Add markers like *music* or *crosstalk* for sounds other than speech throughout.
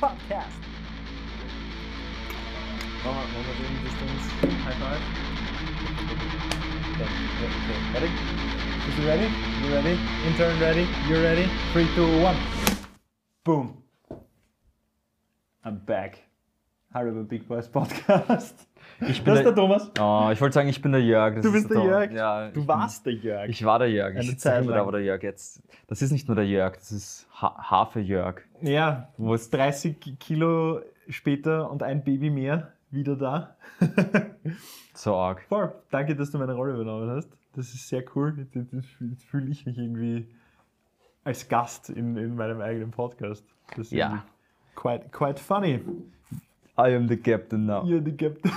Podcast. Wollen wir, wollen wir den Distance High Five? Okay, okay. Ready? Is you ready? You ready? Intern ready? You ready? Three, two, one. Boom. I'm back. Hallo Big Boys Podcast. Ich *laughs* bin Das ist der der, Thomas. oh, ich wollte sagen, ich bin der Jörg. Du ist bist der Tom. Jörg. Ja, Du warst der Jörg. Bin, ich war der Jörg. Eine Ich Zeit immer, lang. da war der Jörg jetzt. Das ist nicht nur der Jörg, das ist ha Hafe-Jörg. Ja, Wo ist 30 Kilo später und ein Baby mehr wieder da. *laughs* so arg? Voll. Danke, dass du meine Rolle übernommen hast. Das ist sehr cool. Jetzt, fühle ich mich irgendwie als Gast in, in meinem eigenen Podcast. Das ist Ja. Quite, quite funny. I am the captain now. You're the captain.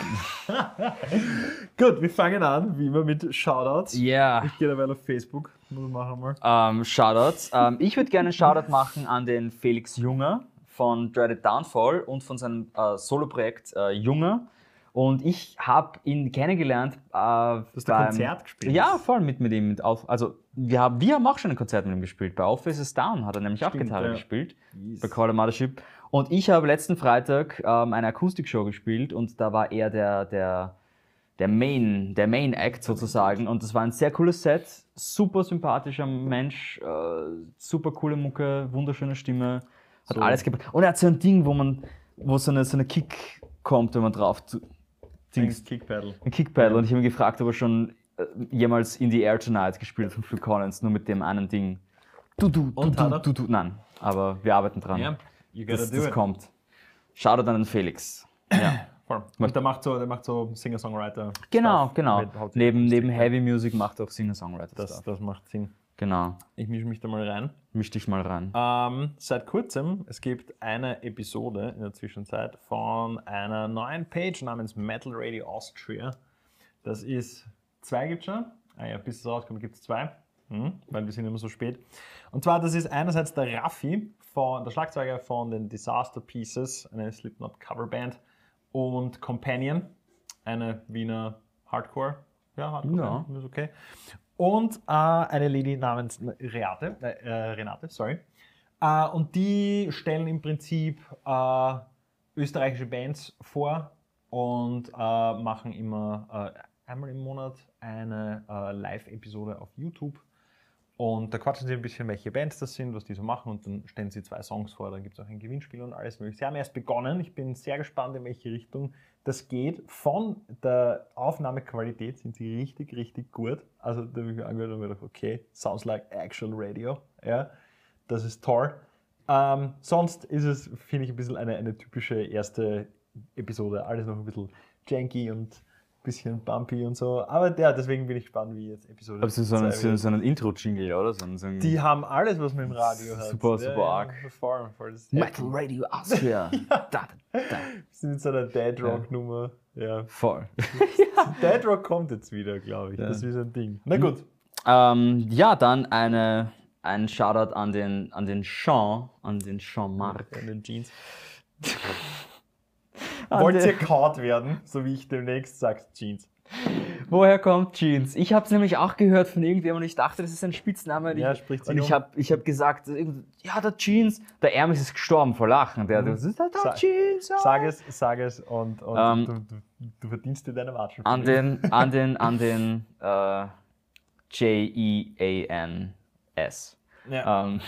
*laughs* Gut, wir fangen an, wie immer, mit Shoutouts. Yeah. Ich gehe dabei auf Facebook. Muss machen mal. Ähm, Shoutouts. Ähm, ich würde gerne einen Shoutout machen an den Felix Junger von Dreaded Downfall und von seinem äh, Soloprojekt äh, Junger. Und ich habe ihn kennengelernt. Äh, du hast ein Konzert gespielt? Ja, voll mit, mit ihm. Mit auf, also wir haben, wir haben auch schon ein Konzert mit ihm gespielt. Bei Office is Down hat er nämlich auch Stimmt, Gitarre ja. gespielt. Yes. Bei Call of Mothership. Und ich habe letzten Freitag ähm, eine Akustikshow gespielt und da war er der, der, der Main, der Main Act sozusagen. Und das war ein sehr cooles Set, super sympathischer Mensch, äh, super coole Mucke, wunderschöne Stimme, hat So. alles gebracht. Und er hat so ein Ding, wo man, wo so eine, so eine Kick kommt, wenn man drauf Dings Dings, Kickpedal. ein Kickpedal. Und ich habe ihn gefragt, ob er schon äh, jemals In the Air Tonight gespielt hat von Phil Collins, nur mit dem einen Ding. Du, du, du, du, du, du. Nein, aber wir arbeiten dran. Ja, das, das kommt. Shoutout an den Felix. Ja. Voll. Und der macht so, der macht so Singer-Songwriter. Genau, Stuff genau. Neben, neben. Heavy Music macht er auch Singer-Songwriter. Das, Stuff. das macht Sinn. Genau. Ich mische mich da mal rein. Misch dich mal rein. Ähm, seit kurzem, es gibt eine Episode in der Zwischenzeit von einer neuen Page namens Metal Radio Austria. Das ist, zwei gibt schon. Ah ja, bis es rauskommt, gibt es zwei. Hm, weil wir sind immer so spät. Und zwar, das ist einerseits der Raffi, von, der Schlagzeuger von den Disaster Pieces, eine Slipknot Coverband, und Companion, eine Wiener Hardcore. Ja, Hardcore, Ja. ist okay. Und äh, eine Lady namens Renate, äh, Renate sorry. Äh, und die stellen im Prinzip äh, österreichische Bands vor und äh, machen immer äh, einmal im Monat eine Live-Episode auf YouTube. Und da quatschen sie ein bisschen, welche Bands das sind, was die so machen und dann stellen sie zwei Songs vor. Dann gibt es auch ein Gewinnspiel und alles mögliche. Sie haben erst begonnen. Ich bin sehr gespannt, in welche Richtung das geht. Von der Aufnahmequalität sind sie richtig, richtig gut. Also da habe ich mir angehört und mir gedacht, okay, sounds like actual radio. Ja, das ist toll. Ähm, sonst ist es, finde ich, ein bisschen eine, eine typische erste Episode. Alles noch ein bisschen janky und bisschen bumpy und so. Aber ja, deswegen bin ich gespannt, wie jetzt Episode Aber so, so, einen, so, so einen Intro-Jingle, oder? So einen, so einen Die haben alles, was man im Radio hat. Super, super arg. Voll, voll. Ist Metal Radio Austria. *laughs* da, da, da. Wir sind mit so einer Dead Rock-Nummer. Ja. Voll. *laughs* Dead Rock kommt jetzt wieder, glaube ich. Ja. Das ist wie so ein Ding. Na gut. Ähm, ja, dann eine, ein Shoutout an den, an den Sean, an den Jean-Marc. In den Jeans. *laughs* Wollt ihr kaut werden, so wie ich demnächst sagt Jeans? Woher kommt Jeans? Ich habe es nämlich auch gehört von irgendjemandem und ich dachte, das ist ein Spitzname. Ja, ich, spricht und ich um. habe ich hab gesagt, ja, der Jeans. Der Ermis ist gestorben vor Lachen. Der, das ist der, der Sa- Jeans. ja. Sag es, sag es und, und Ähm, du, du, du verdienst dir deine Watschen. An den, an den, an den äh, J-E-A-N-S. Ja. Ähm,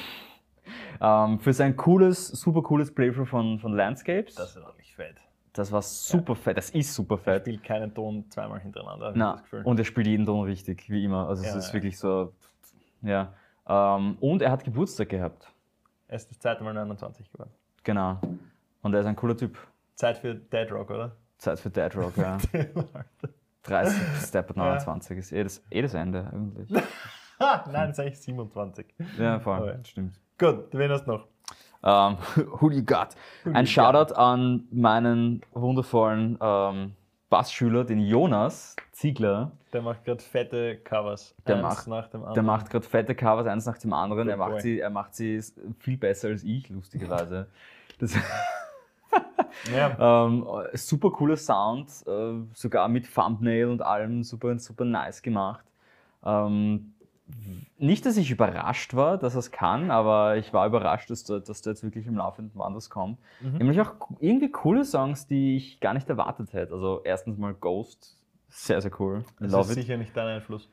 ähm, für sein cooles, super cooles Playthrough von, von Landscapes. das ist wirklich fett. Das war super fett. Das ist super Er fett. spielt keinen Ton zweimal hintereinander. ich Na, das Gefühl. und er spielt jeden Ton richtig, wie immer. Also es Ja, ist ja. wirklich so, ja. Ähm, und er hat Geburtstag gehabt. er ist das zweite Mal 29 geworden. Genau. Und er ist ein cooler Typ. Zeit für Dead Rock, oder? Zeit für Dead Rock, ja. *laughs* 30 Step 29 ist eh das, eh das Ende eigentlich. *laughs* Nein, ist eigentlich 27. Ja, voll. Ja. Stimmt. Gut, wen hast du noch? Ähm, who you got? Ein Shoutout an meinen wundervollen ähm, Bassschüler, den Jonas Ziegler. Der macht gerade fette Covers. Der Eins macht- nach dem anderen. Der macht gerade fette Covers, eins nach dem anderen. Good Er macht, boy. sie, er macht sie viel besser als ich, lustigerweise. *laughs* Das, Ja. *laughs* ähm, super cooler Sound, äh, sogar mit Thumbnail und allem, super, super nice gemacht. Ähm, nicht, dass ich überrascht war, dass es kann, aber ich war überrascht, dass der, dass der jetzt wirklich im laufenden Band was kommt. Mhm. Nämlich auch irgendwie coole Songs, die ich gar nicht erwartet hätte. Also erstens mal Ghost, sehr, sehr cool. Das Love ist it. sicher nicht dein Einfluss.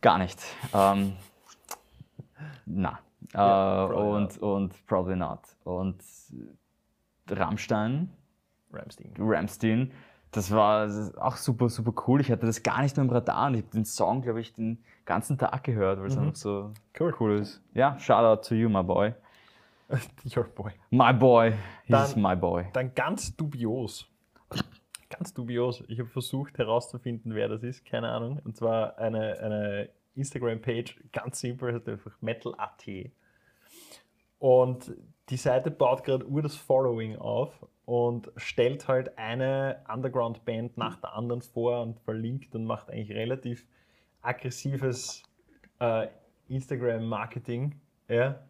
Gar nicht. Ähm, na. Äh, und, und probably not. Und Rammstein, Ramstein. Ramstein, das war auch super, super cool. Ich hatte das gar nicht mehr im Radar und ich habe den Song, glaube ich, den ganzen Tag gehört, weil es Mhm. einfach so Cool. cool ist. Ja, shout out to you, my boy. *laughs* Your boy. My boy, he's Dann- my boy. Dann ganz dubios. Ganz dubios. Ich habe versucht herauszufinden, wer das ist. Keine Ahnung. Und zwar eine, eine Instagram-Page, ganz simpel, heißt einfach Metal.at. Und die Seite baut gerade ur das Following auf und stellt halt eine Underground-Band nach der anderen vor und verlinkt und macht eigentlich relativ aggressives äh, Instagram-Marketing. Ja.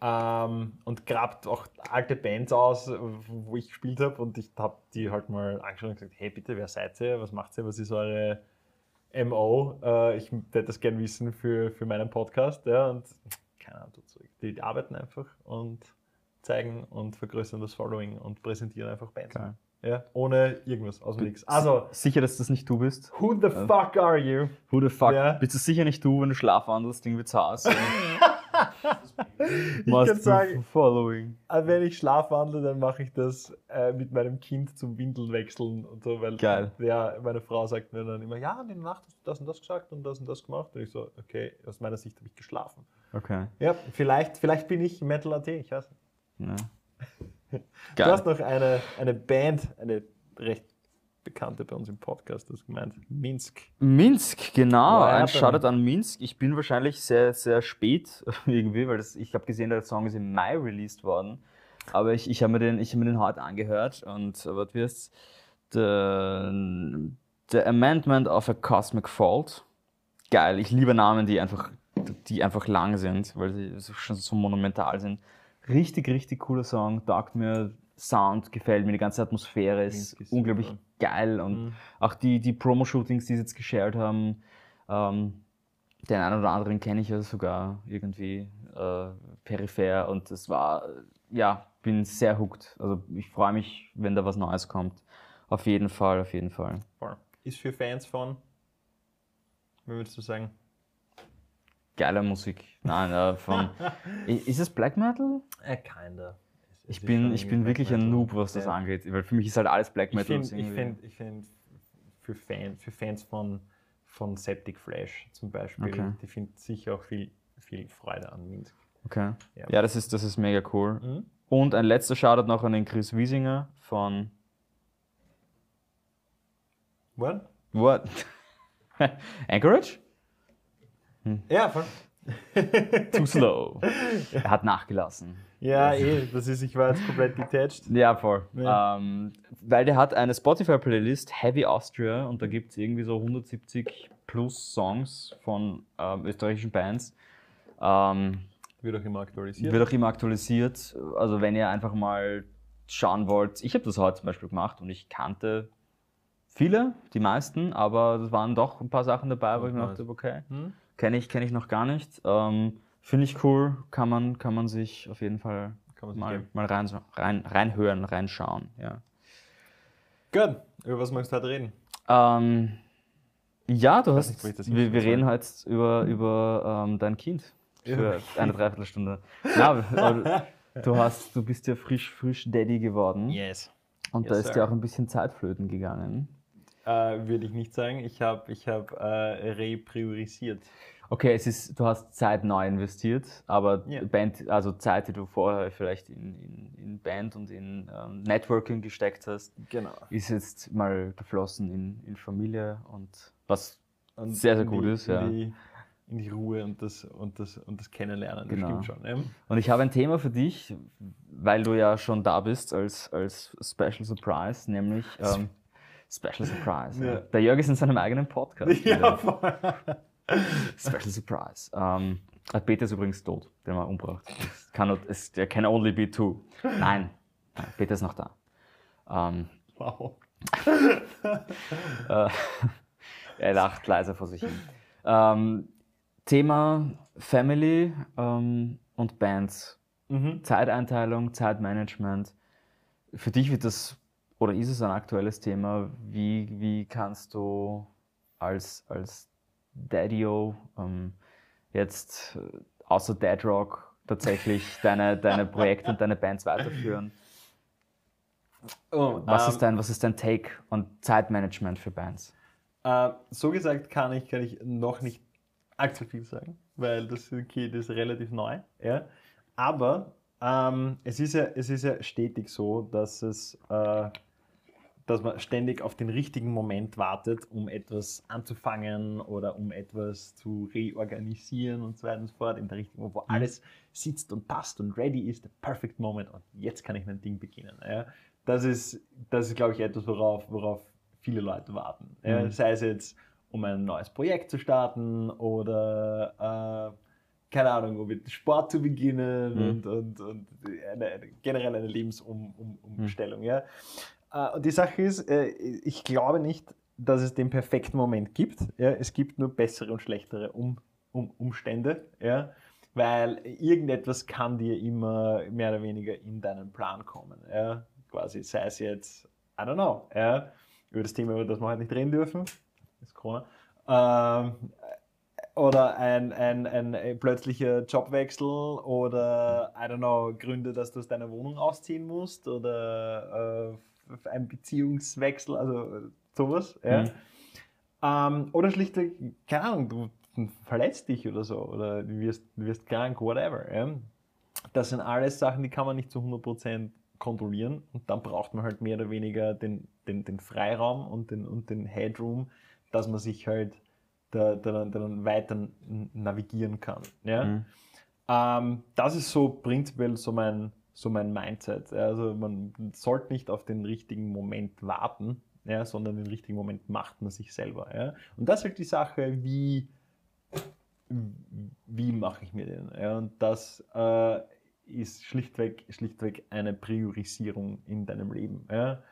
Ähm, und grabt auch alte Bands aus, wo ich gespielt habe und ich habe die halt mal angeschaut und gesagt, hey bitte, wer seid ihr, was macht ihr, was ist eure MO? Äh, ich hätte das gern wissen für, für meinen Podcast. Ja, und keine Ahnung. Die, die arbeiten einfach und zeigen und vergrößern das Following und präsentieren einfach Bands. Geil. Ja, ohne irgendwas, aus dem Nichts. Also, Sicher, dass das nicht du bist? who the fuck are you? Who the fuck? Ja. Bist du sicher nicht du, wenn du schlafwandelst, Ding wird's Haus? *laughs* Ich kann sagen, following. Also wenn ich schlafwandle, dann mache ich das äh, mit meinem Kind zum Windeln wechseln und so, weil Geil. Ja, meine Frau sagt mir dann immer, ja, in der Nacht hast du das und das gesagt und das und das gemacht. Und ich so, okay, aus meiner Sicht habe ich geschlafen. Okay. Ja, vielleicht, vielleicht bin ich Metal AT, ich weiß nicht. Ja. Du hast noch eine, eine Band, eine recht bekannte bei uns im Podcast, das gemeint, Minsk. Minsk, genau. What Ein? Shoutout an Minsk. Ich bin wahrscheinlich sehr, sehr spät *laughs* irgendwie, weil das, ich habe gesehen, der Song ist im Mai released worden. Aber ich, ich habe mir, den- ich hab mir den heute angehört und äh, was wirst the, the Amendment of a Cosmic Fault. Geil, ich liebe Namen, die einfach, die einfach lang sind, weil sie schon so monumental sind. Richtig, richtig cooler Song, taugt mir, Sound gefällt mir, die ganze Atmosphäre ist ist unglaublich super. geil und Mhm. auch die, die Promo-Shootings, die sie jetzt geshared haben, ähm, den einen oder anderen kenne ich ja sogar irgendwie äh, peripher und es war, ja, bin sehr hooked. Also ich freue mich, wenn da was Neues kommt. Auf jeden Fall, auf jeden Fall. Ist für Fans von, wie würdest du sagen? Geile Musik. Nein, äh, von. *laughs* Ist es Black Metal? Äh, kinda. Ich bin, ich bin wirklich ein Noob, was das Ja. angeht, weil für mich ist halt alles Black Metal. finde, ich irgendwie. find, ich find, für, Fan, für Fans von, von Septic Flash zum Beispiel, Okay. die finden sicher auch viel, viel Freude an Minsk. Okay. Ja. Ja, das ist, das ist mega cool. Mhm. Und ein letzter Shoutout noch an den Chris Wiesinger von. What? What? *laughs* Anchorage? Ja, voll. *laughs* Too slow. Er *laughs* hat nachgelassen. Ja, eh, das ist, ich war jetzt komplett detached. Ja, voll. Ja. Ähm, weil der hat eine Spotify-Playlist, Heavy Austria, und da gibt es irgendwie so 170 plus Songs von ähm, österreichischen Bands. Ähm, Wird auch immer aktualisiert. wird auch immer aktualisiert. Also wenn ihr einfach mal schauen wollt, ich habe das heute zum Beispiel gemacht und ich kannte viele, die meisten, aber es waren doch ein paar Sachen dabei, wo ich mir dachte, okay, Hm? Kenne ich, kenn ich noch gar nicht. Ähm, Finde ich cool, kann man, kann man sich auf jeden Fall mal, geben. mal rein, rein, reinhören, reinschauen. Ja. Gut, über was möchtest du heute reden? Ähm, ja, du hast. nicht, wir, wir reden heute über, über ähm, dein Kind für eine Dreiviertelstunde. Ja, *laughs* du hast, du bist ja frisch, frisch Daddy geworden Yes. und da Yes, ist sir. ja auch ein bisschen Zeitflöten gegangen. Äh, Würde ich nicht sagen. Ich habe ich hab, äh, repriorisiert. Okay, es ist, du hast Zeit neu investiert, aber Ja. Band, also Zeit, die du vorher vielleicht in, in, in Band und in ähm, Networking gesteckt hast, Genau. ist jetzt mal geflossen in, in Familie und was Und Sehr, sehr gut die, ist, ja. In die, in die Ruhe und das, und das, und das Kennenlernen. Genau. Das stimmt schon. Ne? Und ich habe ein Thema für dich, weil du ja schon da bist als, als Special Surprise, nämlich ähm, Special Surprise. Ja. Der Jörg ist in seinem eigenen Podcast. Ja. *laughs* Special Surprise. Ähm, äh, Peter ist übrigens tot, den haben wir umgebracht. Es Kann, not- es, there can only be two. Nein, nein, Peter ist noch da. Ähm, wow. *laughs* äh, er lacht leise vor sich hin. Ähm, Thema Family ähm, und Bands. Mhm. Zeiteinteilung, Zeitmanagement. Für dich wird das oder ist es ein aktuelles Thema? Wie, wie kannst du als, als Daddy-O ähm, jetzt äh, außer Dead Rock tatsächlich *laughs* deine, deine Projekte und deine Bands weiterführen? Oh, Was, ähm, ist dein, was ist dein Take on Zeitmanagement für Bands? Äh, so gesagt kann ich, kann ich noch nicht allzu viel sagen, weil das Kind ist relativ neu. Ja? Aber ähm, es, ist ja, es ist ja stetig so, dass, es, äh, dass man ständig auf den richtigen Moment wartet, um etwas anzufangen oder um etwas zu reorganisieren und so weiter und so fort, in der Richtung, wo alles sitzt und passt und ready ist, the perfect moment und jetzt kann ich mein Ding beginnen. Ja? Das ist, das ist glaube ich, etwas, worauf, worauf viele Leute warten. Ja? Mhm. Sei es jetzt, um ein neues Projekt zu starten oder äh, keine Ahnung, um mit Sport zu beginnen Mhm. und, und, und eine, eine, generell eine Lebensumstellung. Ja? Äh, und die Sache ist, äh, ich glaube nicht, dass es den perfekten Moment gibt. Es gibt nur bessere und schlechtere um, um, Umstände. Weil irgendetwas kann dir immer mehr oder weniger in deinen Plan kommen. Ja? Quasi, sei es jetzt, I don't know, ja? über das Thema, über das wir heute nicht reden dürfen, ist Corona, ähm, oder ein, ein, ein äh, plötzlicher Jobwechsel oder, I don't know, Gründe, dass du aus deiner Wohnung ausziehen musst oder äh, ein Beziehungswechsel, also äh, sowas. Ja. Mhm. Ähm, oder schlichtweg, keine Ahnung, du verletzt dich oder so oder du wirst, du wirst krank, whatever. Ja. Das sind alles Sachen, die kann man nicht zu 100% kontrollieren und dann braucht man halt mehr oder weniger den, den, den Freiraum und den, und den Headroom, dass man sich halt da, da, dann- da dann weiter navigieren kann. Ja? Mhm. Ähm, das ist so prinzipiell so mein, so mein Mindset. Also man sollte nicht auf den richtigen Moment warten, ja, sondern den richtigen Moment macht man sich selber. Ja? Und das ist halt die Sache, wie, wie mache ich mir den? Ja? Und das äh, ist schlichtweg, schlichtweg eine Priorisierung in deinem Leben. Ja?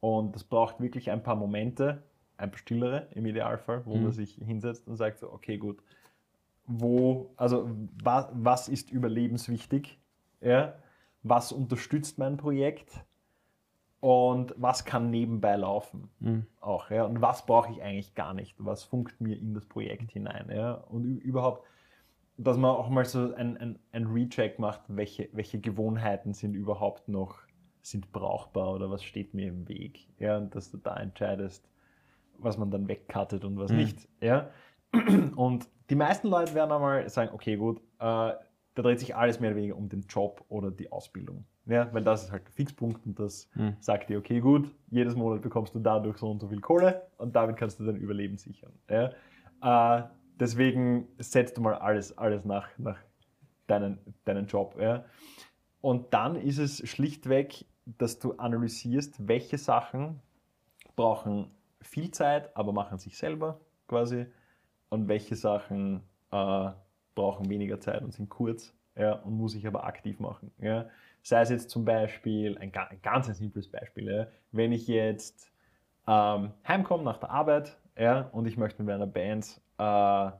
Und das braucht wirklich ein paar Momente, ein paar stillere im Idealfall, wo Mhm. man sich hinsetzt und sagt so, okay, gut, wo, also was, was ist überlebenswichtig? Ja? Was unterstützt mein Projekt? Und was kann nebenbei laufen? Mhm. auch, ja, und was brauche ich eigentlich gar nicht, was funkt mir in das Projekt hinein, ja, und überhaupt, dass man auch mal so ein, ein, ein Recheck macht, welche, welche Gewohnheiten sind überhaupt noch, sind brauchbar oder was steht mir im Weg, ja, und dass du da entscheidest, was man dann wegcuttet und was Mhm. nicht, ja, und die meisten Leute werden einmal sagen, okay, gut, äh, da dreht sich alles mehr oder weniger um den Job oder die Ausbildung. Ja, weil das ist halt der Fixpunkt und das Mhm. sagt dir, okay, gut, jedes Monat bekommst du dadurch so und so viel Kohle und damit kannst du dein Überleben sichern. Ja? Äh, deswegen setzt du mal alles, alles nach, nach deinen, deinen Job. Ja? Und dann ist es schlichtweg, dass du analysierst, welche Sachen brauchen viel Zeit, aber machen sich selber quasi und welche Sachen äh, brauchen weniger Zeit und sind kurz ja, und muss ich aber aktiv machen. Ja. Sei es jetzt zum Beispiel, ein, ein ganz ein simples Beispiel, ja, wenn ich jetzt ähm, heimkomme nach der Arbeit ja, und ich möchte mit einer Band äh,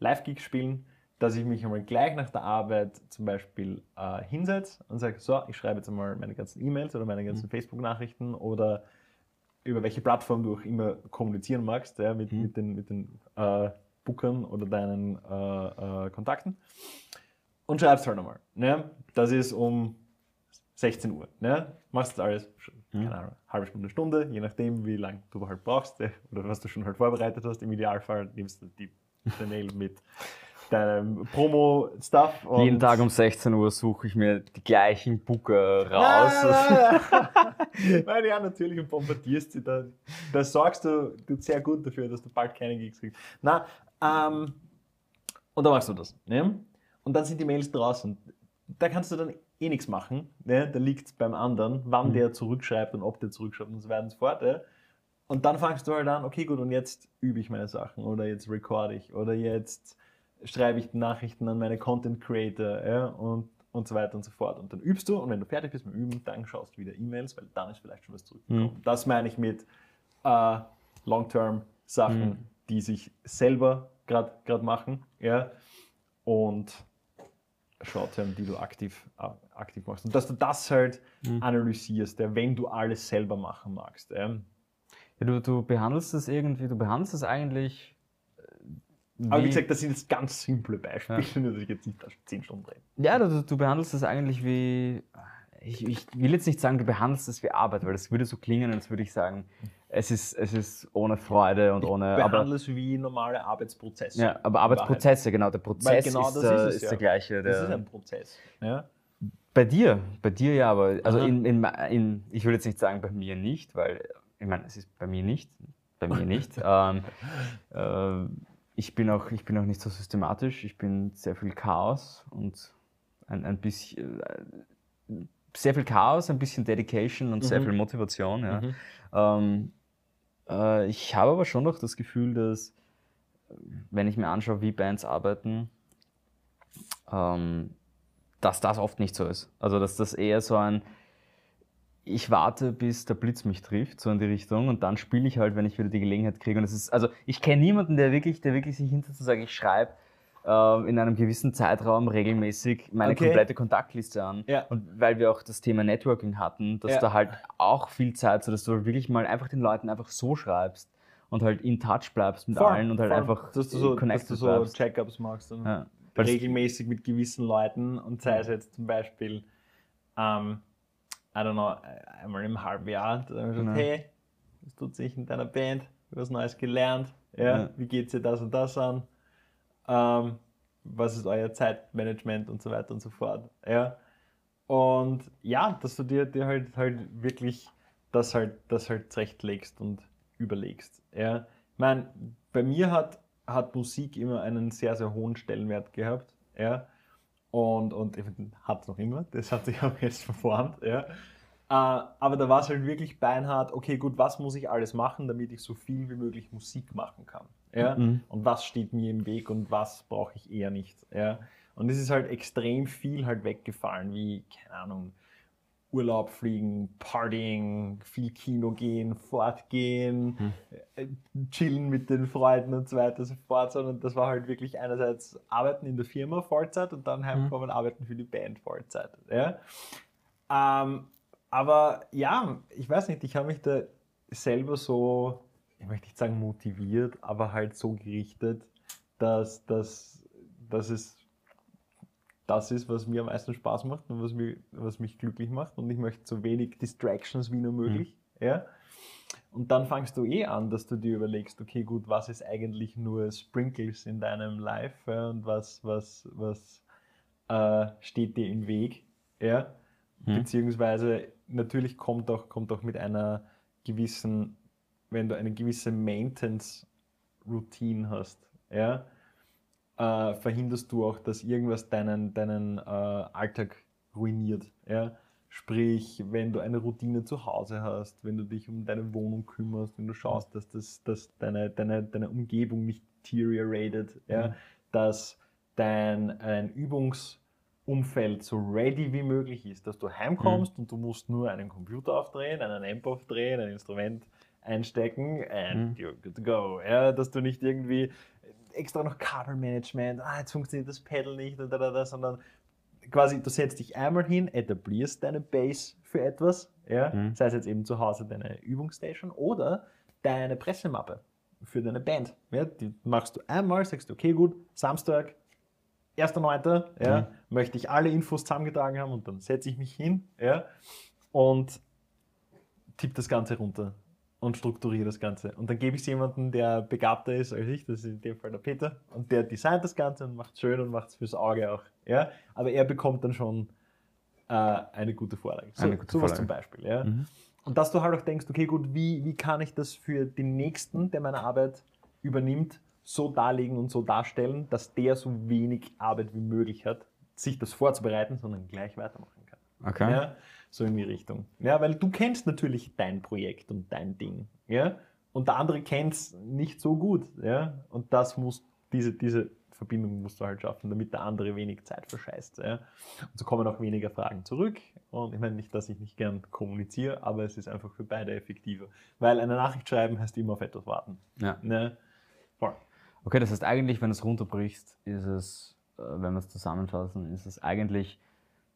Live-Gigs spielen, dass ich mich einmal gleich nach der Arbeit zum Beispiel äh, hinsetze und sage, so, ich schreibe jetzt einmal meine ganzen E-Mails oder meine ganzen Facebook-Nachrichten oder über welche Plattform du auch immer kommunizieren magst, ja, mit, Mhm. mit den, mit den äh, Bookern oder deinen äh, äh, Kontakten. Und schreibst halt einmal. Ne? Das ist um 16 Uhr. Ne? Machst das alles, Mhm. keine Ahnung, halbe Stunde, Stunde, je nachdem, wie lange du halt brauchst äh, oder was du schon halt vorbereitet hast. Im Idealfall nimmst du die, den Mail *laughs* mit deinem Promo-Stuff. Jeden Tag um 16 Uhr suche ich mir die gleichen Booker raus. Nein, nein, nein. Nein, ja, natürlich und bombardierst sie da. Da sorgst du, du sehr gut dafür, dass du bald keine Gigs kriegst. Na, ähm, und da machst du das. Ne? Und dann sind die Mails draußen. Da kannst du dann eh nichts machen. Ne? Da liegt es beim anderen, wann Mhm. der zurückschreibt und ob der zurückschreibt und so weiter und so fort. Ja? Und dann fangst du halt an, okay, gut, und jetzt übe ich meine Sachen oder jetzt recorde ich oder jetzt schreibe ich Nachrichten an meine Content Creator ja? und, und so weiter und so fort. Und dann übst du und wenn du fertig bist mit dem Üben, dann schaust du wieder E-Mails, weil dann ist vielleicht schon was zurückgekommen. Mhm. Das meine ich mit äh, Long-Term Sachen, Mhm. Die sich selber gerade machen. Ja? und Short-Term, die du aktiv, äh, aktiv machst. Und dass du das halt Mhm. analysierst, ja, wenn du alles selber machen magst. Ja. Ja, du, du behandelst es irgendwie, du behandelst es eigentlich. äh, Aber wie gesagt, das sind jetzt ganz simple Beispiele, Ja. *laughs* dass ich jetzt nicht 10 Stunden rede. Ja, du, du behandelst es eigentlich wie. Ich, ich will jetzt nicht sagen, du behandelst es wie Arbeit, weil das würde so klingen, als würde ich sagen, es ist, es ist ohne Freude und ohne. Aber, Behandle es wie normale Arbeitsprozesse. ja, aber Arbeitsprozesse, genau. Der Prozess genau ist, das ist es ist ja. der gleiche. Das Der, ist ein Prozess. Ja. Bei dir, bei dir ja, aber also in, in, in, ich will jetzt nicht sagen bei mir nicht, weil ich meine, es ist bei mir nicht, bei mir nicht. *laughs* ähm, äh, ich, bin auch, ich bin auch nicht so systematisch, ich bin sehr viel Chaos und ein, ein bisschen äh, sehr viel Chaos, ein bisschen Dedication und sehr Mhm. viel Motivation. Ja. Mhm. Ähm, äh, ich habe aber schon noch das Gefühl, dass, wenn ich mir anschaue, wie Bands arbeiten, ähm, dass das oft nicht so ist. Also, dass das eher so ein, ich warte, bis der Blitz mich trifft, so in die Richtung, und dann spiele ich halt, wenn ich wieder die Gelegenheit kriege. Und es ist, also, ich kenne niemanden, der wirklich, der wirklich sich hinter zu sagen, ich schreibe äh, in einem gewissen Zeitraum regelmäßig meine Okay. komplette Kontaktliste an. Ja. Und weil wir auch das Thema Networking hatten, dass Ja. da halt auch viel Zeit, so dass du wirklich mal einfach den Leuten einfach so schreibst und halt in touch bleibst mit Voll, allen und halt voll. einfach dass du so, dass connected du so. Check-ups machst und Ja. Regelmäßig mit gewissen Leuten und sei es jetzt zum Beispiel, ähm, I don't know, einmal im halben Jahr, wir gesagt, Ja. hey, was tut sich in deiner Band? Was Neues gelernt? Ja, Ja. Wie geht dir das und das an? Ähm, was ist euer Zeitmanagement und so weiter und so fort. Ja. Und ja, dass du dir, dir halt, halt wirklich das halt, das halt zurechtlegst und überlegst. Ja. Ich meine, bei mir hat, hat Musik immer einen sehr, sehr hohen Stellenwert gehabt. Ja. Und, und hat es noch immer, das hat sich *laughs* auch jetzt verformt. Ja. Äh, aber da war es halt wirklich beinhart, okay, gut, was muss ich alles machen, damit ich so viel wie möglich Musik machen kann? Ja? Mhm. Und was steht mir im Weg und was brauche ich eher nicht? Ja? Und es ist halt extrem viel halt weggefallen, wie, keine Ahnung, Urlaub fliegen, Partying, viel Kino gehen, fortgehen, äh, chillen mit den Freunden und so weiter und so fort, sondern das war halt wirklich einerseits Arbeiten in der Firma Vollzeit und dann heimkommen, Arbeiten für die Band Vollzeit. Ja? Ähm, aber ja, ich weiß nicht, ich habe mich da selber so, ich möchte nicht sagen motiviert, aber halt so gerichtet, dass, dass, dass es das ist, was mir am meisten Spaß macht und was, mir, was mich glücklich macht. Und ich möchte so wenig Distractions wie nur möglich. Ja? Und dann fangst du eh an, dass du dir überlegst, okay, gut, was ist eigentlich nur Sprinkles in deinem Life ja? und was, was, was äh, steht dir im Weg. Ja? Beziehungsweise natürlich kommt auch, kommt auch mit einer gewissen, wenn du eine gewisse Maintenance-Routine hast, ja, äh, verhinderst du auch, dass irgendwas deinen, deinen äh, Alltag ruiniert. Ja? Sprich, wenn du eine Routine zu Hause hast, wenn du dich um deine Wohnung kümmerst, wenn du schaust, dass, das, dass deine, deine, deine Umgebung nicht deteriorated, ja? dass dein ein Übungsumfeld so ready wie möglich ist, dass du heimkommst und du musst nur einen Computer aufdrehen, einen Amp aufdrehen, ein Instrument einstecken and you're good to go. Ja? Dass du nicht irgendwie extra noch Kabelmanagement, ah, jetzt funktioniert das Pedal nicht, und da, da, da, sondern quasi du setzt dich einmal hin, etablierst deine Base für etwas, ja, Mhm. sei es jetzt eben zu Hause deine Übungsstation oder deine Pressemappe für deine Band. Ja, die machst du einmal, sagst du, okay, gut, Samstag, 1.9., ja, Mhm. Möchte ich alle Infos zusammengetragen haben und dann setze ich mich hin ja, und tippe das Ganze runter und strukturiere das Ganze. Und dann gebe ich es jemandem, der begabter ist als ich, das ist in dem Fall der Peter, und der designt das Ganze und macht es schön und macht es fürs Auge auch. Ja? Aber er bekommt dann schon äh, eine gute Vorlage. So, Eine gute sowas Vorlage. zum Beispiel. Ja? Mhm. Und dass du halt auch denkst, okay, gut, wie, wie kann ich das für den Nächsten, der meine Arbeit übernimmt, so darlegen und so darstellen, dass der so wenig Arbeit wie möglich hat, sich das vorzubereiten, sondern gleich weitermachen kann. Okay. Ja, so in die Richtung. Ja, weil du kennst natürlich dein Projekt und dein Ding. Ja, und der andere kennt es nicht so gut. Ja, und das muss, diese, diese Verbindung musst du halt schaffen, damit der andere wenig Zeit verscheißt. Ja. Und so kommen auch weniger Fragen zurück. Und ich meine nicht, dass ich nicht gern kommuniziere, aber es ist einfach für beide effektiver. Weil eine Nachricht schreiben heißt immer auf etwas warten. Ja. Ne? Voll. Okay, das heißt eigentlich, wenn du es runterbrichst, ist es wenn wir es zusammenfassen, ist es eigentlich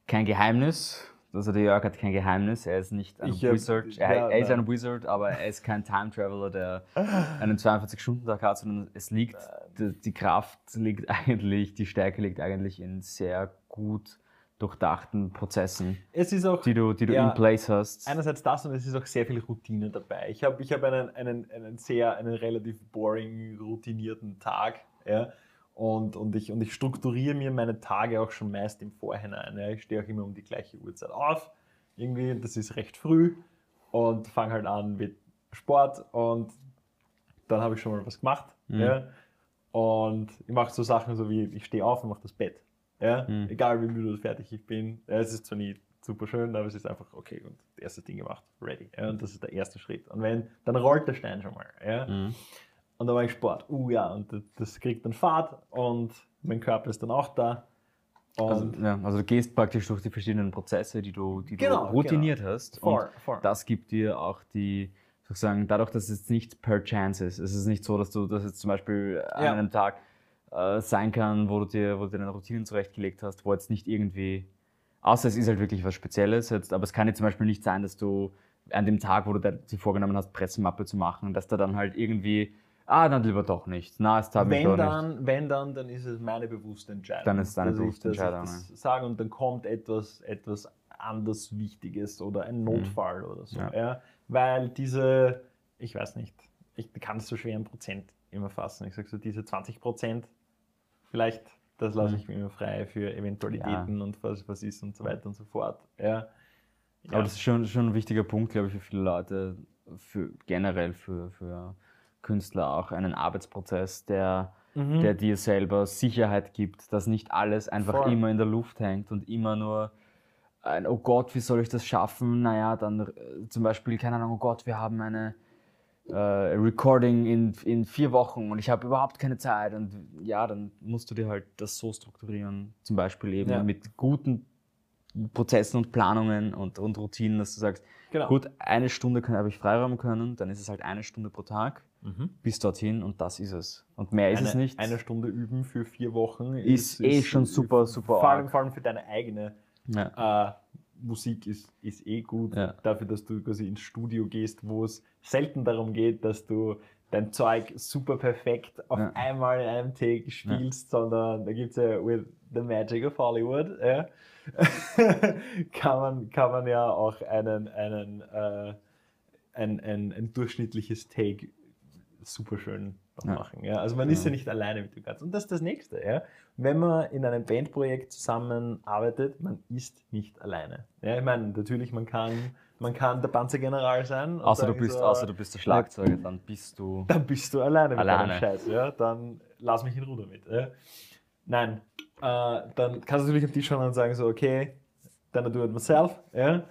kein Geheimnis. Also der Jörg hat kein Geheimnis, er ist nicht ein Ich hab- Wizard, er, ja, er ist nein. ein Wizard, aber er ist kein Time Traveler, der einen 42-Stunden-Tag hat, sondern es liegt, die, die Kraft liegt eigentlich, die Stärke liegt eigentlich in sehr gut durchdachten Prozessen, Es ist auch die du, die du Ja. in place hast. einerseits das und es ist auch sehr viel Routine dabei. Ich habe ich hab einen, einen, einen sehr, einen relativ boring, routinierten Tag. Ja? Und, und, ich, und ich strukturiere mir meine Tage auch schon meist im Vorhinein. Ja? Ich stehe auch immer um die gleiche Uhrzeit auf. Irgendwie, das ist recht früh und fange halt an mit Sport und dann habe ich schon mal was gemacht. Mhm. Ja? Und ich mache so Sachen so wie, ich stehe auf und mache das Bett. Ja? Mhm. Egal wie müde oder fertig ich bin. Ja, es ist zwar nie super schön, aber es ist einfach okay und das erste Ding gemacht, ready. Ja? Und das ist der erste Schritt. Und wenn, dann rollt der Stein schon mal. Ja? Mhm. Und dann war ich Sport. Uh ja, und das, kriegt dann Fahrt und mein Körper ist dann auch da. Also, ja, also du gehst praktisch durch die verschiedenen Prozesse, die du, die Genau, du routiniert hast. Voll, und voll. das gibt dir auch die, sozusagen, dadurch, dass es jetzt nicht per chance ist. Es ist nicht so, dass du das jetzt zum Beispiel an Ja. einem Tag äh, sein kann, wo du dir, wo du deine Routinen zurechtgelegt hast, wo jetzt nicht irgendwie, außer es ist halt wirklich was Spezielles, jetzt, aber es kann jetzt zum Beispiel nicht sein, dass du an dem Tag, wo du dir dir vorgenommen hast, Pressemappe zu machen, dass da dann halt irgendwie, ah, dann lieber doch nicht. Na, es tat wenn nicht. dann, wenn dann, dann ist es meine bewusste Entscheidung. Dann ist es deine ich- bewusste ich Entscheidung, Das sage und dann kommt etwas, etwas anders Wichtiges oder ein Notfall oder so. Mhm. Ja. Ja. Weil diese, ich weiß nicht, ich kann es so schwer in Prozent immer fassen. Ich sage so, diese 20 Prozent, vielleicht, das lasse Mhm. ich mir immer frei für Eventualitäten und was, was ist und so weiter und so fort. Ja. Ja. Aber das ist schon, schon ein wichtiger Punkt, glaube ich, für viele Leute, für, generell für, für Künstler auch, einen Arbeitsprozess, der, Mhm. der dir selber Sicherheit gibt, dass nicht alles einfach Voll. immer in der Luft hängt und immer nur ein, oh Gott, wie soll ich das schaffen? Naja, dann äh, zum Beispiel, keine Ahnung, oh Gott, wir haben eine äh, Recording in, in vier Wochen und ich habe überhaupt keine Zeit. Und ja, dann musst du dir halt das so strukturieren, zum Beispiel eben Ja. mit guten Prozessen und Planungen und, und Routinen, dass du sagst, Genau. gut, eine Stunde habe ich Freiraum können, dann ist es halt eine Stunde pro Tag Mhm. bis dorthin und das ist es. Und mehr ist eine, es nicht. Eine Stunde üben für vier Wochen Ist eh schon super, super Vor allem, vor allem für deine eigene ja. äh, Musik ist, ist eh gut. Ja. Dafür, dass du quasi ins Studio gehst, wo es selten darum geht, dass du dein Zeug super perfekt auf Ja. einmal in einem Take spielst, sondern da gibt es ja with the magic of Hollywood, *laughs* kann, man, kann man ja auch einen, einen, äh, ein, ein, ein durchschnittliches Take super schön Ja. machen. Ja? Also man ist Ja. ja nicht alleine mit dem Ganzen. Und das ist das Nächste. Ja? Wenn man in einem Bandprojekt zusammenarbeitet, man ist nicht alleine. Ja? Ich meine, natürlich, man kann, man kann der Panzergeneral sein. Außer, du bist, so, außer du bist der Schlagzeuger, dann bist du. *laughs* dann bist du alleine mit deinem Scheiß. Ja? Dann lass mich in Ruhe damit. Ja? Nein, äh, dann kannst du natürlich am Tisch schauen und sagen so, okay, dann do it myself. Ja?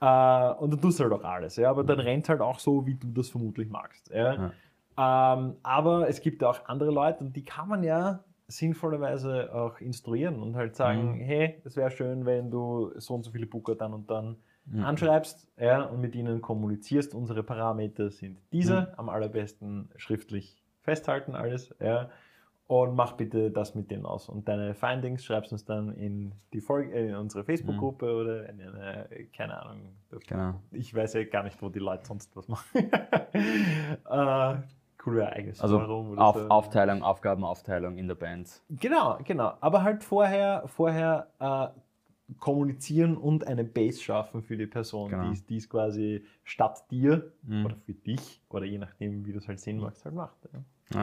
Äh, und dann tust du halt auch alles. Ja? Aber dann rennt halt auch so, wie du das vermutlich magst. Ja? Ähm, aber es gibt auch andere Leute und die kann man ja sinnvollerweise auch instruieren und halt sagen, Mhm. hey, es wäre schön, wenn du so und so viele Booker dann und dann Mhm. anschreibst ja, und mit ihnen kommunizierst. Unsere Parameter sind diese, Mhm. am allerbesten schriftlich festhalten alles. Ja. Und mach bitte das mit denen aus. Und deine Findings schreibst uns dann in, die Folge, äh, in unsere Facebook-Gruppe oder in eine, keine Ahnung. Genau. Ich weiß ja gar nicht, wo die Leute sonst was machen. *laughs* äh, cool, eigenes Also auf, so. Aufteilung, Aufgabenaufteilung in der Band. Genau, genau. Aber halt vorher, vorher äh, kommunizieren und eine Base schaffen für die Person, Genau. die es- die es quasi statt dir Mhm. oder für dich oder je nachdem, wie du es halt sehen magst, halt macht. Ja.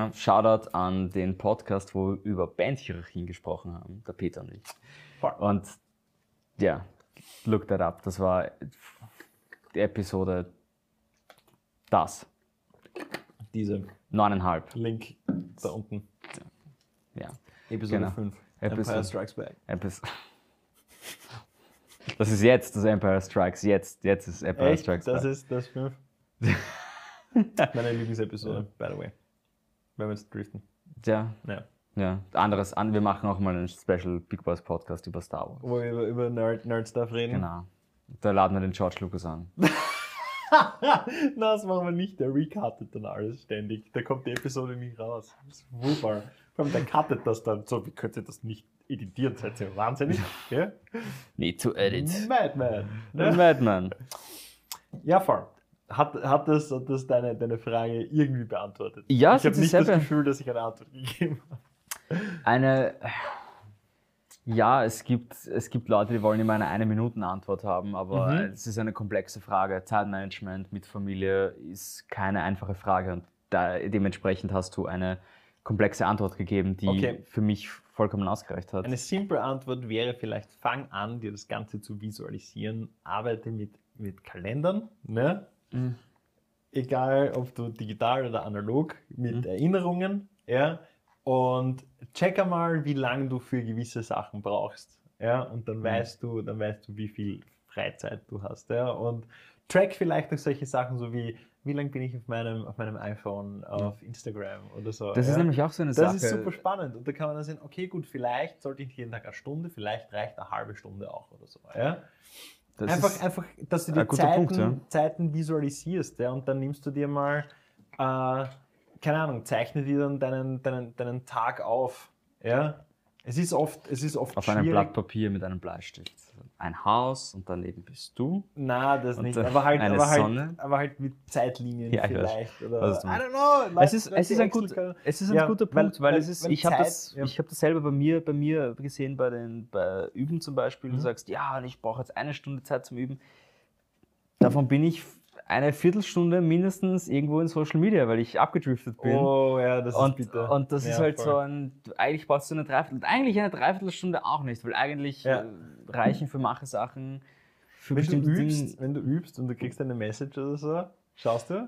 Ja, Shoutout an den Podcast, wo wir über Bandhierarchien gesprochen haben, der Peter und ich. Voll. Und ja, look that up. Das war die Episode das. Diese Neuneinhalb. Link da unten, Ja. Episode Genau. 5. Episode- Empire Strikes Back. Epis *laughs* das ist jetzt das Empire Strikes. Jetzt, jetzt ist Empire Echt? Strikes Das Back. ist das 5. *laughs* Meine Lieblingsepisode, by the way. Wenn wir jetzt driften. Ja, Ja. ja. Anderes an. Wir machen auch mal einen Special Big Boys Podcast über Star Wars. Wo wir über, über Nerd, Nerd-Stuff reden. Genau. Da laden wir den George Lucas an. *laughs* *laughs* Na, das machen wir nicht. Der recuttet dann alles ständig. Da kommt die Episode nicht raus. Das ist wunderbar. Vor allem, der cuttet das dann so. Wie könnte das nicht editiert seid ihr wahnsinnig. *laughs* Ja? Need to edit. Madman. Ne? Madman. Ja, voll. Hat, hat, das, hat das deine, deine Frage irgendwie beantwortet? Ja, ich habe nicht das. Gefühl, dass ich eine Antwort gegeben habe. Eine. Ja, es gibt, es gibt Leute, die wollen immer eine Eine-Minuten-Antwort haben, aber Mhm. es ist eine komplexe Frage. Zeitmanagement mit Familie ist keine einfache Frage und da, dementsprechend hast du eine komplexe Antwort gegeben, die Okay. für mich vollkommen ausgereicht hat. Eine simple Antwort wäre vielleicht, fang an, dir das Ganze zu visualisieren, arbeite mit, mit Kalendern, ne? Mhm. egal ob du digital oder analog, mit Mhm. Erinnerungen, ja, und check einmal, wie lange du für gewisse Sachen brauchst, ja, und dann Mhm. weißt du, dann weißt du, wie viel Freizeit du hast, ja, und track vielleicht auch solche Sachen, so wie, wie lange bin ich auf meinem, auf meinem iPhone auf Instagram oder so. Das ist ja. nämlich auch so eine Das Sache. ist super spannend. Und da kann man dann sehen, okay, gut, vielleicht sollte ich jeden Tag eine Stunde, vielleicht reicht eine halbe Stunde auch oder so. Ja? Das einfach, ist- einfach, dass du die Zeiten, Punkt, ja. Zeiten visualisierst. Ja? Und dann nimmst du dir mal, äh, keine Ahnung, zeichne dir dann deinen, deinen, deinen Tag auf. Ja? Es ist oft, es ist oft auf einem schwierig. Blatt Papier mit einem Bleistift. Ein Haus und daneben bist du. Na, das Und, nicht. Aber halt, eine aber, halt, aber halt mit Zeitlinien Ja, ich weiß, vielleicht. Oder, du I don't know. Es ist, es ist ein, gut, es ist ein Ja, guter Punkt, weil, weil- es ist, ich habe das, ja. ich hab das selber bei mir, bei mir gesehen, bei den bei Üben zum Beispiel. Mhm. Du sagst, ja, ich brauche jetzt eine Stunde Zeit zum Üben. Davon bin ich eine Viertelstunde mindestens irgendwo in Social Media, weil ich abgedriftet bin. Oh ja, das und, ist bitter. und das ist Ja, halt voll. so ein, du- eigentlich brauchst du eine Dreiviertel, eigentlich eine Dreiviertelstunde auch nicht, weil eigentlich Ja. äh, reichen für manche Sachen, für Wenn du, bestimmte übst, Dinge. wenn du übst und du kriegst eine Message oder so, schaust du?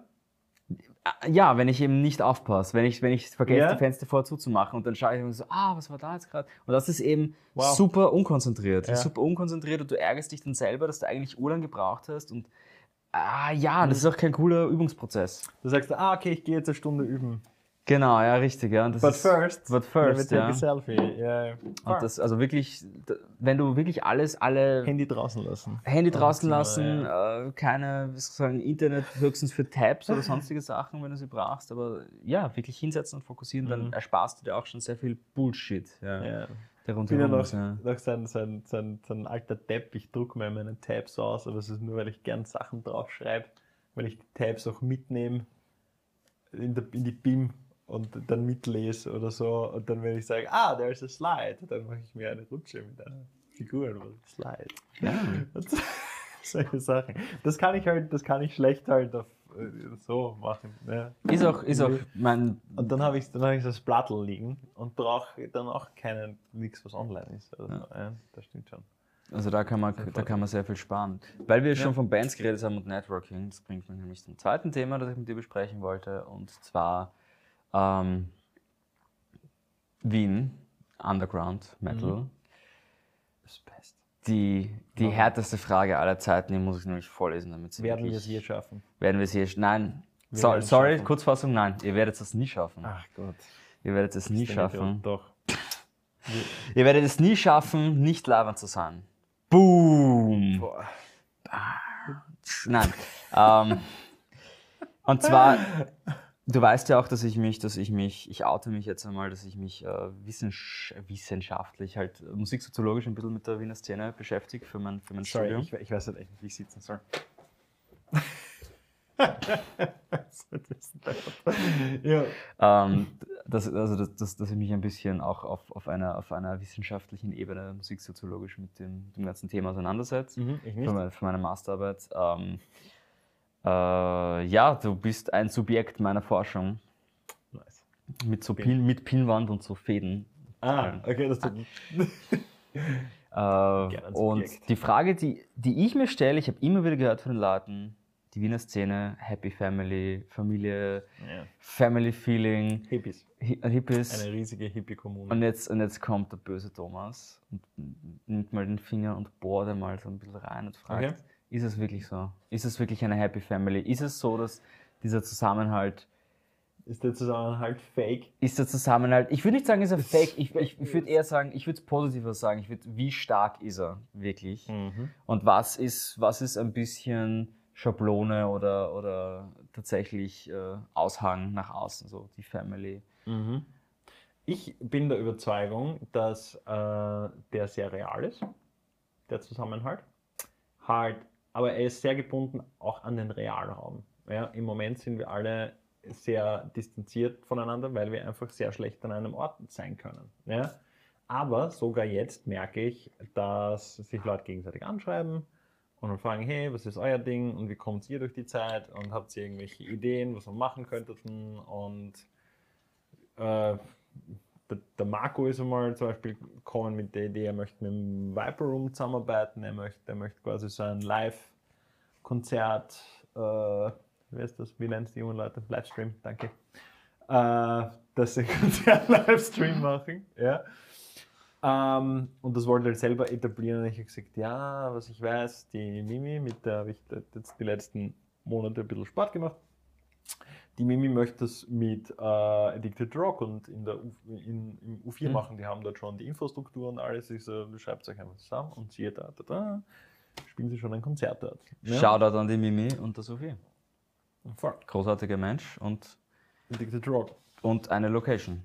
Ah, Ja, wenn ich eben nicht aufpasse, wenn ich, wenn ich vergesse, Ja? die Fenster vorzumachen und dann schaue ich mir so, ah, was war da jetzt gerade? Und das ist eben Wow. super unkonzentriert. Ist Ja. super unkonzentriert und du ärgerst dich dann selber, dass du eigentlich urlang gebraucht hast und ah, ja, das ist auch kein cooler Übungsprozess. Du sagst, ah, okay, ich gehe jetzt eine Stunde üben. Genau, ja, richtig, ja. But ist, first, but first, ja. selfie. Ja, ja. Und das, also wirklich, wenn du wirklich alles, alle Handy draußen lassen. Handy draußen lassen, äh, keine, wie sagen, Internet höchstens für Tabs oder *laughs* sonstige Sachen, wenn du sie brauchst. Aber ja, wirklich hinsetzen und fokussieren, dann Mhm. ersparst du dir auch schon sehr viel Bullshit. Ja, Ja. Der Ich bin ja noch, ja. noch so, ein, so, ein, so, ein, so ein alter Tab. Ich drucke mir meine Tabs aus, aber es ist nur, weil ich gern Sachen draufschreibe, weil ich die Tabs auch mitnehme in, der, in die BIM und dann mitlese oder so. Und dann, wenn ich sage, ah, there's a slide, dann mache ich mir eine Rutsche mit einer Figur den Slide. *laughs* Ja. Solche Sachen. Das kann ich halt, das kann ich schlecht halt auf, so machen. Ja. Ist auch, ist auch mein, Und dann habe ich, dann hab ich das Blattl liegen und brauche dann auch keinen, nichts, was online ist. Also, ja. das stimmt schon. also da kann man, da kann man sehr viel sparen. Weil wir schon von Bands geredet haben und Networking, das bringt mich nämlich zum zweiten Thema, das ich mit dir besprechen wollte. Und zwar ähm, Wien, Underground Metal. Mhm. Das passt. Die, die härteste Frage aller Zeiten, die muss ich nämlich vorlesen, damit sie Werden wir es je schaffen? Werden wir es hier. Nein. Wir So, sorry, schaffen. Kurzfassung, nein. Ihr werdet es nie schaffen. Ach Gott. Ihr werdet es nie schaffen. Doch. Ihr werdet es nie schaffen, nicht labern zu sein. Boom! Boah. Nein. ähm, und zwar, *laughs* du weißt ja auch, dass ich mich, dass ich mich, ich oute mich jetzt einmal, dass ich mich äh, wissensch wissenschaftlich, halt äh, musiksoziologisch ein bisschen mit der Wiener Szene beschäftige für mein, für mein Sorry, Studium. ich, ich weiß halt echt nicht, wie ich sitzen soll. *laughs* ja. Ähm, dass, also dass, dass, dass ich mich ein bisschen auch auf, auf, einer, auf einer wissenschaftlichen Ebene musiksoziologisch mit dem, dem ganzen Thema auseinandersetze. Mhm, ich Für, nicht. meine, für meine Masterarbeit. Ähm, äh, ja, du bist ein Subjekt meiner Forschung Nice. mit so Bin- Pin, mit Pinnwand und so Fäden. Ah, okay, das tut *laughs* Äh, ein und die Frage, die, die ich mir stelle, ich habe immer wieder gehört von den Leuten, die Wiener Szene, Happy Family, Familie, ja. Family Feeling, Hippies. Hi- Hippies. Eine riesige Hippie-Kommune. Und jetzt, und jetzt kommt der böse Thomas und nimmt mal den Finger und bohrt einmal so ein bisschen rein und fragt, Okay. Ist es wirklich so? Ist es wirklich eine Happy Family? Ist es so, dass dieser Zusammenhalt, Ist der Zusammenhalt fake? ist der Zusammenhalt, ich würde nicht sagen, ist er fake, ich, ich, ich würde eher sagen, ich würde es positiver sagen, ich würde, wie stark ist er wirklich? Mhm. Und was ist, was ist ein bisschen Schablone oder, oder tatsächlich äh, Aushang nach außen, so die Family? Mhm. ich bin der Überzeugung, dass äh, der sehr real ist, der Zusammenhalt. Halt, aber er ist sehr gebunden auch an den Realraum. Ja, Im Moment sind wir alle sehr distanziert voneinander, weil wir einfach sehr schlecht an einem Ort sein können. Ja? Aber sogar jetzt merke ich, dass sich Leute gegenseitig anschreiben und fragen, hey, was ist euer Ding und wie kommt ihr durch die Zeit und habt ihr irgendwelche Ideen, was wir machen könnten und äh, der, der, Marco ist einmal zum Beispiel gekommen mit der Idee, er möchte mit dem Viper Room zusammenarbeiten, er möchte, er möchte quasi so ein Live-Konzert, äh, wie ist das, wie nennt es die jungen Leute? Livestream, danke. Äh, dass sie *laughs* ein Konzert-Livestream machen. Ja. Ähm, und das wollte er selber etablieren und ich habe gesagt, ja, was ich weiß, die Mimi, mit der habe ich jetzt die letzten Monate ein bisschen Sport gemacht die Mimi möchte das mit äh, Addicted Rock und in der U, in, im U4 mhm. machen. Die haben dort schon die Infrastruktur und alles. Ich so, du schreibst euch einfach zusammen und siehe da, da, da, spielen sie schon ein Konzert dort. Ja? Shoutout an die Mimi und das U4. Voll. Großartiger Mensch und Addicted Rock. Und eine Location.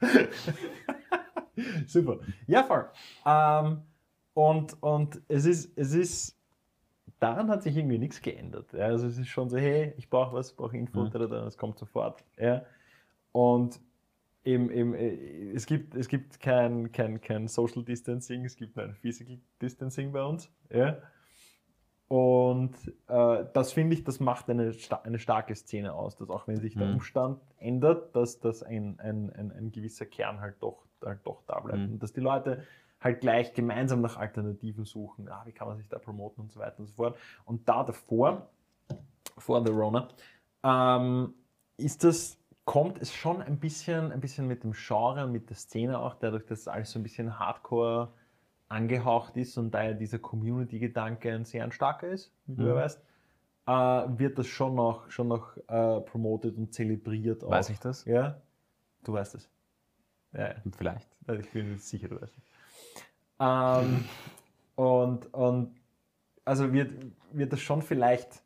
*laughs* Super. Ja, voll. Ähm, und, und es ist, es ist daran hat sich irgendwie nichts geändert. Ja, also es ist schon so, hey, ich brauche was, brauche Info, mhm. es kommt sofort. Ja. Und eben, eben, äh, es gibt, es gibt kein, kein, kein Social Distancing, es gibt ein Physical Distancing bei uns. Ja. Und äh, das finde ich, das macht eine, eine starke Szene aus, dass auch wenn sich der mhm. Umstand ändert, dass, dass ein, ein, ein, ein gewisser Kern halt doch, halt doch da bleibt. Mhm. Und dass die Leute halt gleich gemeinsam nach Alternativen suchen. Ah, wie kann man sich da promoten und so weiter und so fort. Und da davor, vor The Rona, ähm, ist das, kommt es schon ein bisschen, ein bisschen mit dem Genre und mit der Szene auch, dadurch, dass alles so ein bisschen Hardcore angehaucht ist und da ja dieser Community-Gedanke ein sehr starker ist, wie mhm. du ja weißt, äh, wird das schon noch, schon noch äh, promotet und zelebriert. Auch. Weiß ich das? Ja, du weißt es. Ja, Vielleicht. Ich bin sicher, du weißt es. Ähm, und, und also wird, wird das schon vielleicht,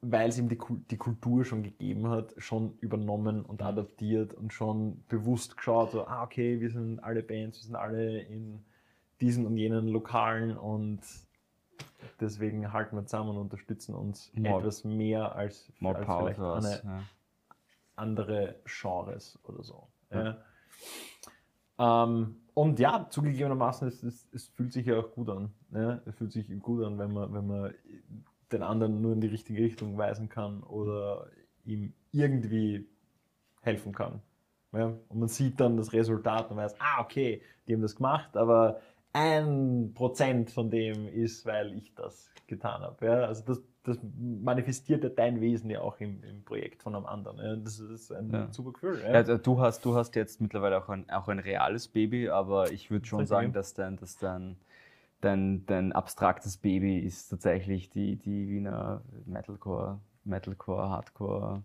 weil es ihm die, die Kultur schon gegeben hat, schon übernommen und adaptiert und schon bewusst geschaut, so, ah, okay, wir sind alle Bands, wir sind alle in diesen und jenen Lokalen und deswegen halten wir zusammen und unterstützen uns more, etwas mehr als, als vielleicht eine ja. andere Genres oder so. Ja. Ähm, und ja, zugegebenermaßen, es, es, es, fühlt sich ja auch gut an. Ne? Es fühlt sich gut an, wenn man, wenn man den anderen nur in die richtige Richtung weisen kann oder ihm irgendwie helfen kann. Ja? Und man sieht dann das Resultat und weiß, ah, okay, die haben das gemacht, aber ein Prozent von dem ist, weil ich das getan habe. Ja? Also das, das manifestiert ja dein Wesen ja auch im, im Projekt von einem anderen. Ja? Das ist ein ja. super Gefühl. Ja. ja. du, hast, du hast jetzt mittlerweile auch ein, auch ein reales Baby, aber ich würde schon sagen, dass dein, dass dein, dein, dein abstraktes Baby ist tatsächlich die, die Wiener Metalcore, Metalcore, Hardcore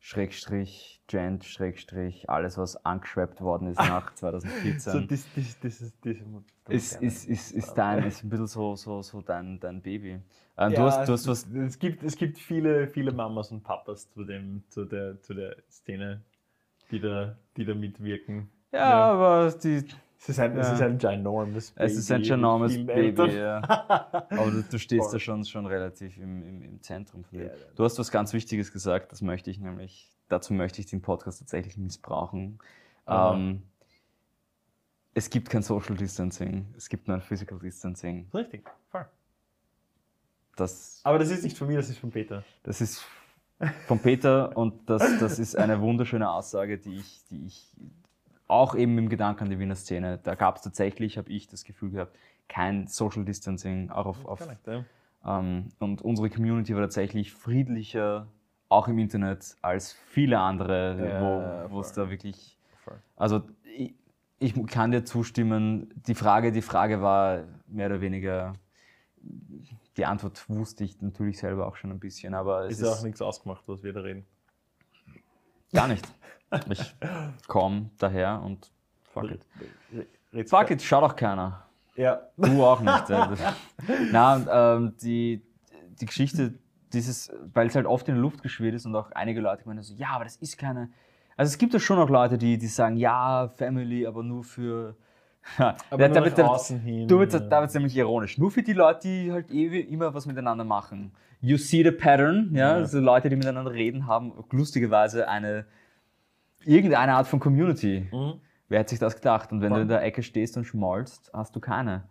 Schrägstrich, Gent, Schrägstrich, alles, was angeschwappt worden ist nach 2014. so, das, das, das, ist, das ist, ist, ist, ist, dein, ist ein bisschen so, so, so dein, dein Baby. Ähm, ja, hast, du hast was es, gibt, es gibt viele, viele Mamas und Papas zu, dem, zu, der, zu der Szene, die da, die da mitwirken. Ja, ja. aber die, es ist ein, ja. es ist ein ginormous Baby. Es ist ein ginormous Baby, ja. *laughs* Aber du, du stehst da schon, schon relativ im, im, im Zentrum von dem. Du hast was ganz Wichtiges gesagt, das möchte ich nämlich, dazu möchte ich den Podcast tatsächlich missbrauchen. Ähm, es gibt kein Social Distancing, es gibt nur ein Physical Distancing. Richtig, voll. Das, Aber das ist nicht von mir, das ist von Peter. Das ist von Peter und das, das ist eine wunderschöne Aussage, die ich, die ich auch eben im Gedanken an die Wiener Szene, da gab es tatsächlich, habe ich das Gefühl gehabt, kein Social Distancing, auch auf, auf nicht, ja. ähm, und unsere Community war tatsächlich friedlicher, auch im Internet, als viele andere, ja, wo es da wirklich, voll. also ich, ich, kann dir zustimmen, die Frage, die Frage war mehr oder weniger, die Antwort wusste ich natürlich selber auch schon ein bisschen, aber es ist, ist auch nichts ausgemacht, was wir da reden. Gar nicht. Ich komme daher und fuck it. Fuck it, schaut auch keiner. Ja. Du auch nicht. Na, ähm, die, die Geschichte, dieses, weil es halt oft in der Luft geschwirrt ist und auch einige Leute meinen so, ja, aber das ist keine, Also es gibt ja schon auch Leute, die, die sagen, ja, Family, aber nur für. *laughs* Aber ja, nur da nach wird- da- außen hin, Du, ja. da wird es nämlich ironisch. Nur für die Leute, die halt eh immer was miteinander machen. You see the pattern, ja. Ja. Also Leute, die miteinander reden, haben lustigerweise eine irgendeine Art von Community. Mhm. Wer hätte sich das gedacht? Und wenn du Voll. in der Ecke stehst und schmolzt, hast du keine.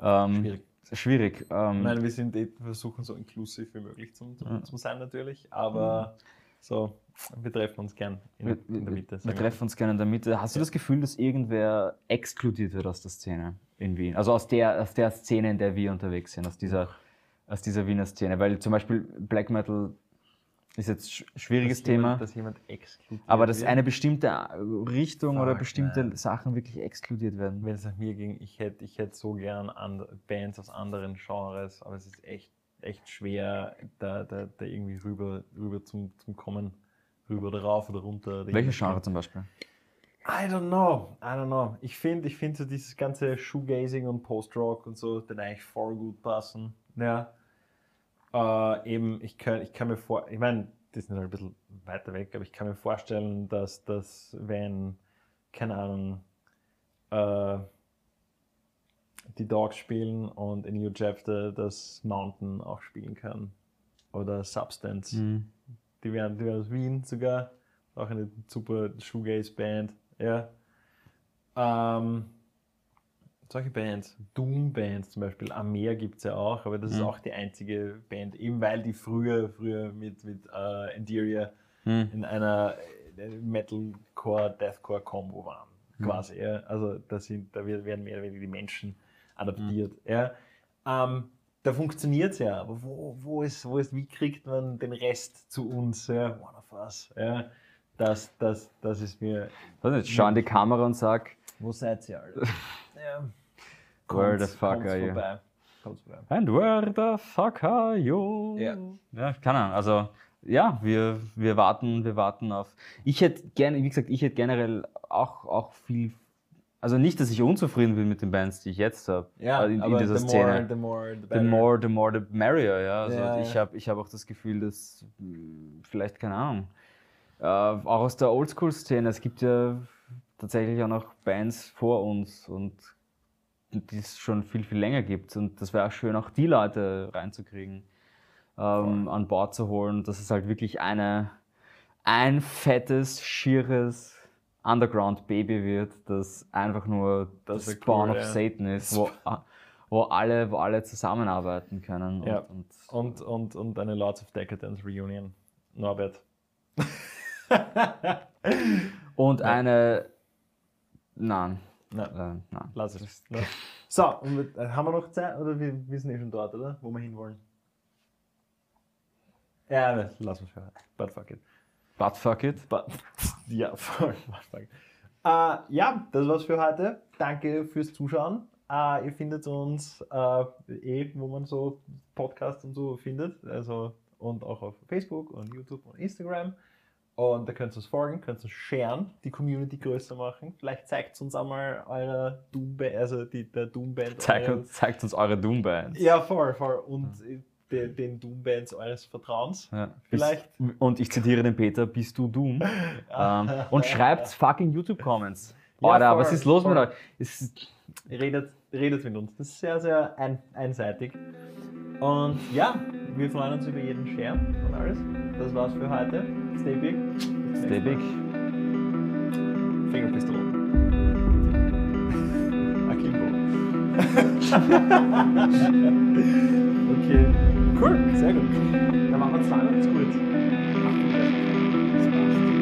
Ähm, Schwierig. Schwierig. Ähm, meine, wir sind eh, wir versuchen so inklusiv wie möglich zum, Ja. zum sein natürlich, aber so, wir treffen uns gern in, wir, in der Mitte. wir treffen uns gerne in der Mitte. Hast du das Gefühl, dass irgendwer exkludiert wird aus der Szene in Wien? Also aus der, aus der Szene, in der wir unterwegs sind, aus dieser, aus dieser Wiener Szene. Weil zum Beispiel Black Metal ist jetzt sch- schwieriges dass Thema. Jemand, dass jemand exkludiert Aber dass wird. eine bestimmte Richtung oder Fuck, bestimmte man. Sachen wirklich exkludiert werden. Wenn es nach mir ging, ich hätte ich hätt so gern an Bands aus anderen Genres, aber es ist echt, echt schwer, da, da, da irgendwie rüber, rüber zum, zum Kommen, rüber oder rauf oder runter. oder irgendwie. Genre zum Beispiel? I don't know, I don't know. Ich finde, ich finde so dieses ganze Shoegazing und Post-Rock und so, den eigentlich voll gut passen. Ja. Äh, eben, ich kann, ich kann mir vor, ich meine, die sind halt ein bisschen weiter weg, aber ich kann mir vorstellen, dass das, wenn, keine Ahnung, äh, die Dogs spielen und in New Chapter das Mountain auch spielen kann. Oder Substance. Mhm. Die wären, die wären aus Wien sogar. Auch eine super Shoegaze-Band. Ja. Ähm, solche Bands, Doom-Bands zum Beispiel, Amer gibt es ja auch, aber das ist Mhm. auch die einzige Band, eben weil die früher, früher mit, mit äh, Interior Mhm. in einer äh, Metalcore-Deathcore-Kombo waren. Mhm. Quasi. Ja. Also da, sind, da werden mehr oder weniger die Menschen adaptiert. Mhm. Ja. Ähm, da funktioniert es ja, aber wo, wo, ist, wo ist, wie kriegt man den Rest zu uns? Ja? One of us. Ja? Das, das, das ist mir. Was nicht, schau in die Kamera und sag, Wo seid ihr, Alter? *laughs* ja. Where the fuck are you? vorbei. Kommt's vorbei. And where the fuck are you? Ja. Ja, keine Ahnung. Also, ja, wir, wir warten, wir warten auf. Ich hätte gerne, wie gesagt, ich hätte generell auch, auch viel. Also nicht, dass ich unzufrieden bin mit den Bands, die ich jetzt habe. Ja, in, in aber dieser the Szene. more, the more, the The more, the more, the merrier, ja. Also Ja, ich ja. habe ich hab auch das Gefühl, dass mh, vielleicht, keine Ahnung, äh, auch aus der Oldschool-Szene, es gibt ja tatsächlich auch noch Bands vor uns und die es schon viel, viel länger gibt. Und das wäre auch schön, auch die Leute reinzukriegen, ähm, an Bord zu holen, dass es halt wirklich eine, ein fettes, schieres Underground-Baby wird, das einfach nur das, Das Spawn cool, of ja. Satan ist, wo, wo, alle, wo alle zusammenarbeiten können. Ja. Und, Und, und, und eine Lords of Decadence Reunion. Norbert. und eine. Nein. Nein. Äh, nein. Lass es. Ne? So, und mit, äh, haben wir noch Zeit? Oder wir, wir sind eh schon dort, oder? Wo wir hinwollen. Ja, ne, lass uns hören. But fuck it. But fuck it. But, *laughs* ja, voll. But fuck it. Äh, ja, das war's für heute. Danke fürs Zuschauen. Äh, ihr findet uns äh, eh, wo man so Podcasts und so findet. Also, und auch auf Facebook und YouTube und Instagram. Und da könnt ihr uns folgen, könnt ihr uns sharen, die Community größer machen. Vielleicht zeigt uns einmal eure Doom-Band, also die, der Doom-Band. Zeigt uns, zeigt uns eure Doom-Bands. Ja, voll, voll. Und äh, den, den Doom-Bands eures Vertrauens. Ja. Vielleicht. Und ich zitiere den Peter, bist du Doom? *laughs* ähm, und schreibt fucking YouTube-Comments. Ja, Alter, voll, was ist los voll. mit euch? Ist, redet, redet mit uns. Das ist sehr, sehr ein, einseitig. Und ja, wir freuen uns über jeden Share und alles. Das war's für heute. Stay big. Stay big. Fingerpistol. Akimbo. *laughs* *laughs* okay. Cool, sehr gut. Dann machen wir zwei, ist gut. Ach, okay. Das passt.